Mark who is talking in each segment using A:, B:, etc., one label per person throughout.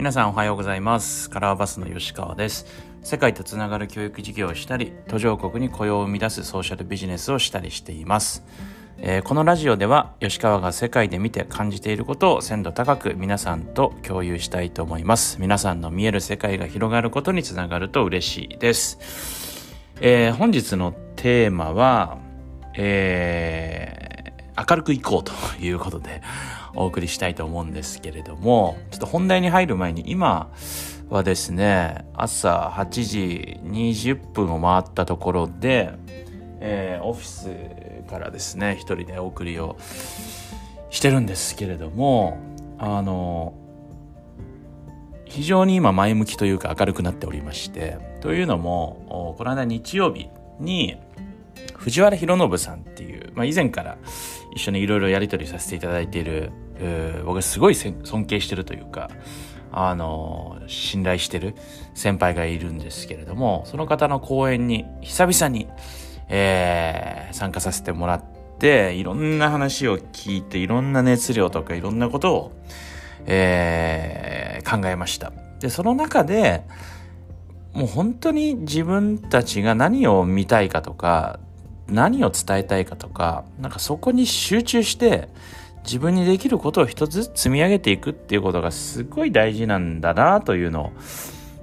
A: 皆さんおはようございます。カラーバスの吉川です。世界とつながる教育事業をしたり途上国に雇用を生み出すソーシャルビジネスをしたりしています、えーこのラジオでは吉川が世界で見て感じていることを鮮度高く皆さんと共有したいと思います。皆さんの見える世界が広がることにつながると嬉しいです、えー本日のテーマはえー明るくいこうということでお送りしたいと思うんですけれども、ちょっと本題に入る前に今はですね、朝8時20分を回ったところで、えーオフィスからですね、一人でお送りをしてるんですけれども、あの、非常に今前向きというか明るくなっておりまして、というのも、この間日曜日に、藤原弘信さんっていう、まあ、以前から一緒にいろいろやり取りさせていただいている、僕すごい尊敬してるというか、あのー信頼してる先輩がいるんですけれども、その方の講演に久々に、えー参加させてもらって、いろんな話を聞いて、いろんな熱量とかいろんなことを、えー考えました。で、その中で、もう本当に自分たちが何を見たいかとか、何を伝えたいかとか、なんかそこに集中して、自分にできることを一つずつ積み上げていくっていうことがすごい大事なんだなというのを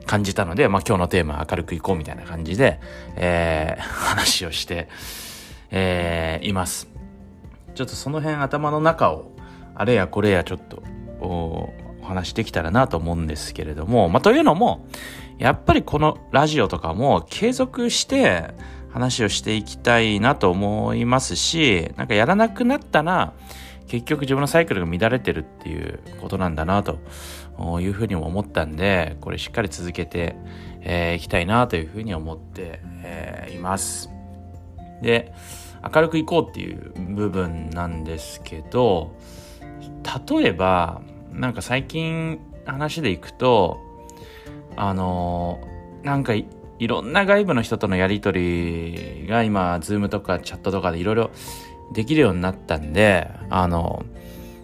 A: 感じたので、まあ今日のテーマ明るくいこうみたいな感じで、えー話をして、えーいます。ちょっとその辺頭の中を、あれやこれやちょっと、おお話できたらなと思うんですけれども、まあというのも、やっぱりこのラジオとかも継続して話をしていきたいなと思いますし、なんかやらなくなったら、結局自分のサイクルが乱れてるっていうことなんだなというふうにも思ったんで、これしっかり続けてい、えーきたいなというふうに思って、えーいます。で、明るくいこうっていう部分なんですけど、例えば、なんか最近話でいくと、あのーなんかいろんな外部の人とのやりとりが今、ズームとかチャットとかでいろいろできるようになったんで、あの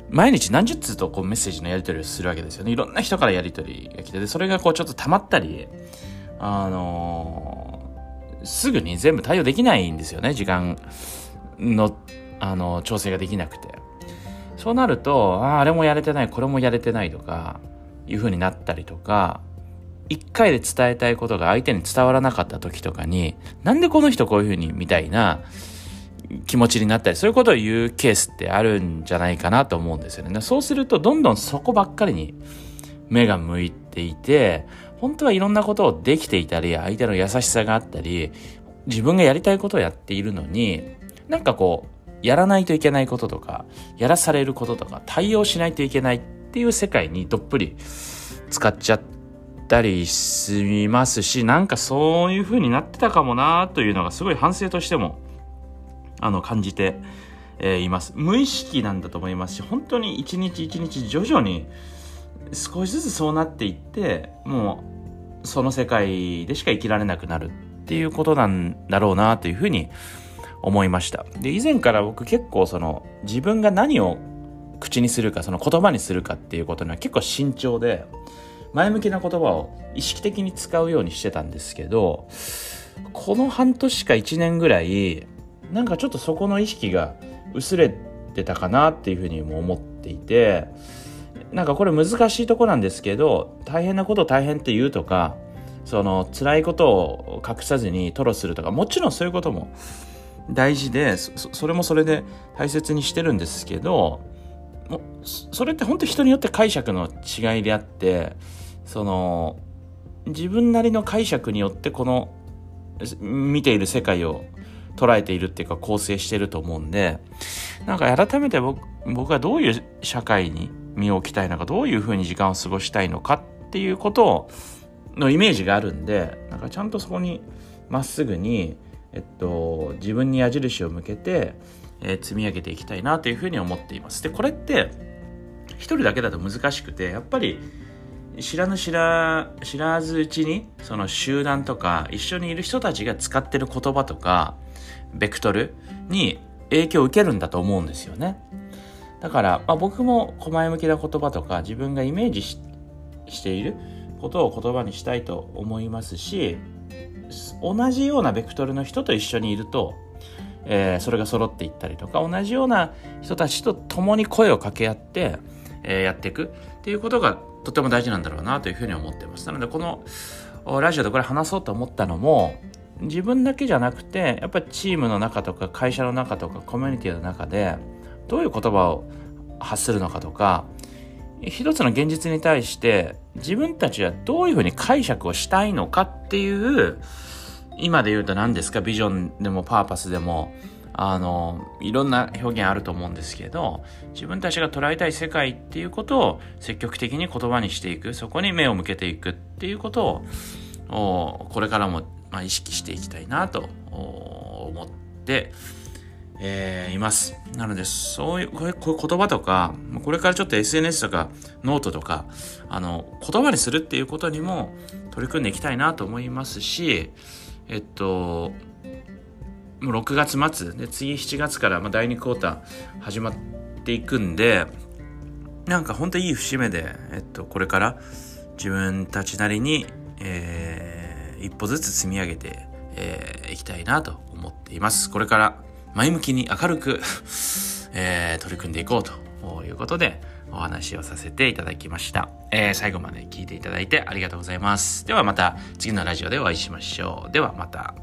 A: 毎日何十通とこうメッセージのやり取りをするわけですよね。いろんな人からやり取りが来て、で、それがこうちょっと溜まったり、あのすぐに全部対応できないんですよね、時間の、あの調整ができなくて。そうなると、ああ、あれもやれてない、これもやれてないとか、いう風になったりとか、一回で伝えたいことが相手に伝わらなかった時とかに、なんでこの人こういう風にみたいな気持ちになったり、そういうことを言うケースってあるんじゃないかなと思うんですよね。そうすると、どんどんそこばっかりに目が向いていて、本当はいろんなことをできていたり、相手の優しさがあったり、自分がやりたいことをやっているのに、なんかこう、やらないといけないこととか、やらされることとか、対応しないといけないっていう世界にどっぷり使っちゃってたりしますし、なんかそういう風になってたかもなというのがすごい反省としても、あの、感じて、えいます。無意識なんだと思いますし、本当に一日一日徐々に少しずつそうなっていって、もうその世界でしか生きられなくなるっていうことなんだろうなというふうに思いました。で、以前から僕結構その自分が何を口にするか、その言葉にするかっていうことには結構慎重で、前向きな言葉を意識的に使うようにしてたんですけど、この半年か1年ぐらい、なんかちょっとそこの意識が薄れてたかなっていうふうにも思っていて、なんかこれ難しいとこなんですけど、大変なこと大変って言うとか、その辛いことを隠さずに吐露するとか、もちろんそういうことも大事で、それもそれで大切にしてるんですけど、それって本当人によって解釈の違いであって、その、自分なりの解釈によってこの見ている世界を捉えているっていうか構成してると思うんで、なんか改めて僕僕がどういう社会に身を置きたいのか、どういうふうに時間を過ごしたいのかっていうことをのイメージがあるんで、なんかちゃんとそこにまっすぐに、えっと、自分に矢印を向けて、えー積み上げていきたいなというふうに思っています。で、これって一人だけだと難しくて、やっぱり知らぬ知ら知らずうちにその集団とか一緒にいる人たちが使ってる言葉とかベクトルに影響を受けるんだと思うんですよね。だから、まあ、僕も前向きな言葉とか自分がイメージししていることを言葉にしたいと思いますし同じようなベクトルの人と一緒にいると、えー、それが揃っていったりとか同じような人たちと共に声を掛け合って、えー、やっていくっていうことがとても大事なんだろうなというふうに思ってます。なのでこのラジオでこれ話そうと思ったのも自分だけじゃなくてやっぱりチームの中とか会社の中とかコミュニティの中でどういう言葉を発するのかとか一つの現実に対して自分たちはどういうふうに解釈をしたいのかっていう今で言うと何ですか？ビジョンでもパーパスでもあのいろんな表現あると思うんですけど自分たちが捉えたい世界っていうことを積極的に言葉にしていくそこに目を向けていくっていうことをこれからもまあ、意識していきたいなと思って、えー、います。なので、そういう、こういう言葉とか、これからちょっと SNS とかノートとか、あの、言葉にするっていうことにも取り組んでいきたいなと思いますし、えっと、もう6月末で次7月からま第2クォーター始まっていくんでなんかほんといい節目で、えっと、これから自分たちなりに、えー一歩ずつ積み上げて、えー、いきたいなと思っています。これから前向きに明るく えー、取り組んでいこうということでお話をさせていただきました。えー、最後まで聞いていただいてありがとうございます。ではまた次のラジオでお会いしましょう。ではまた。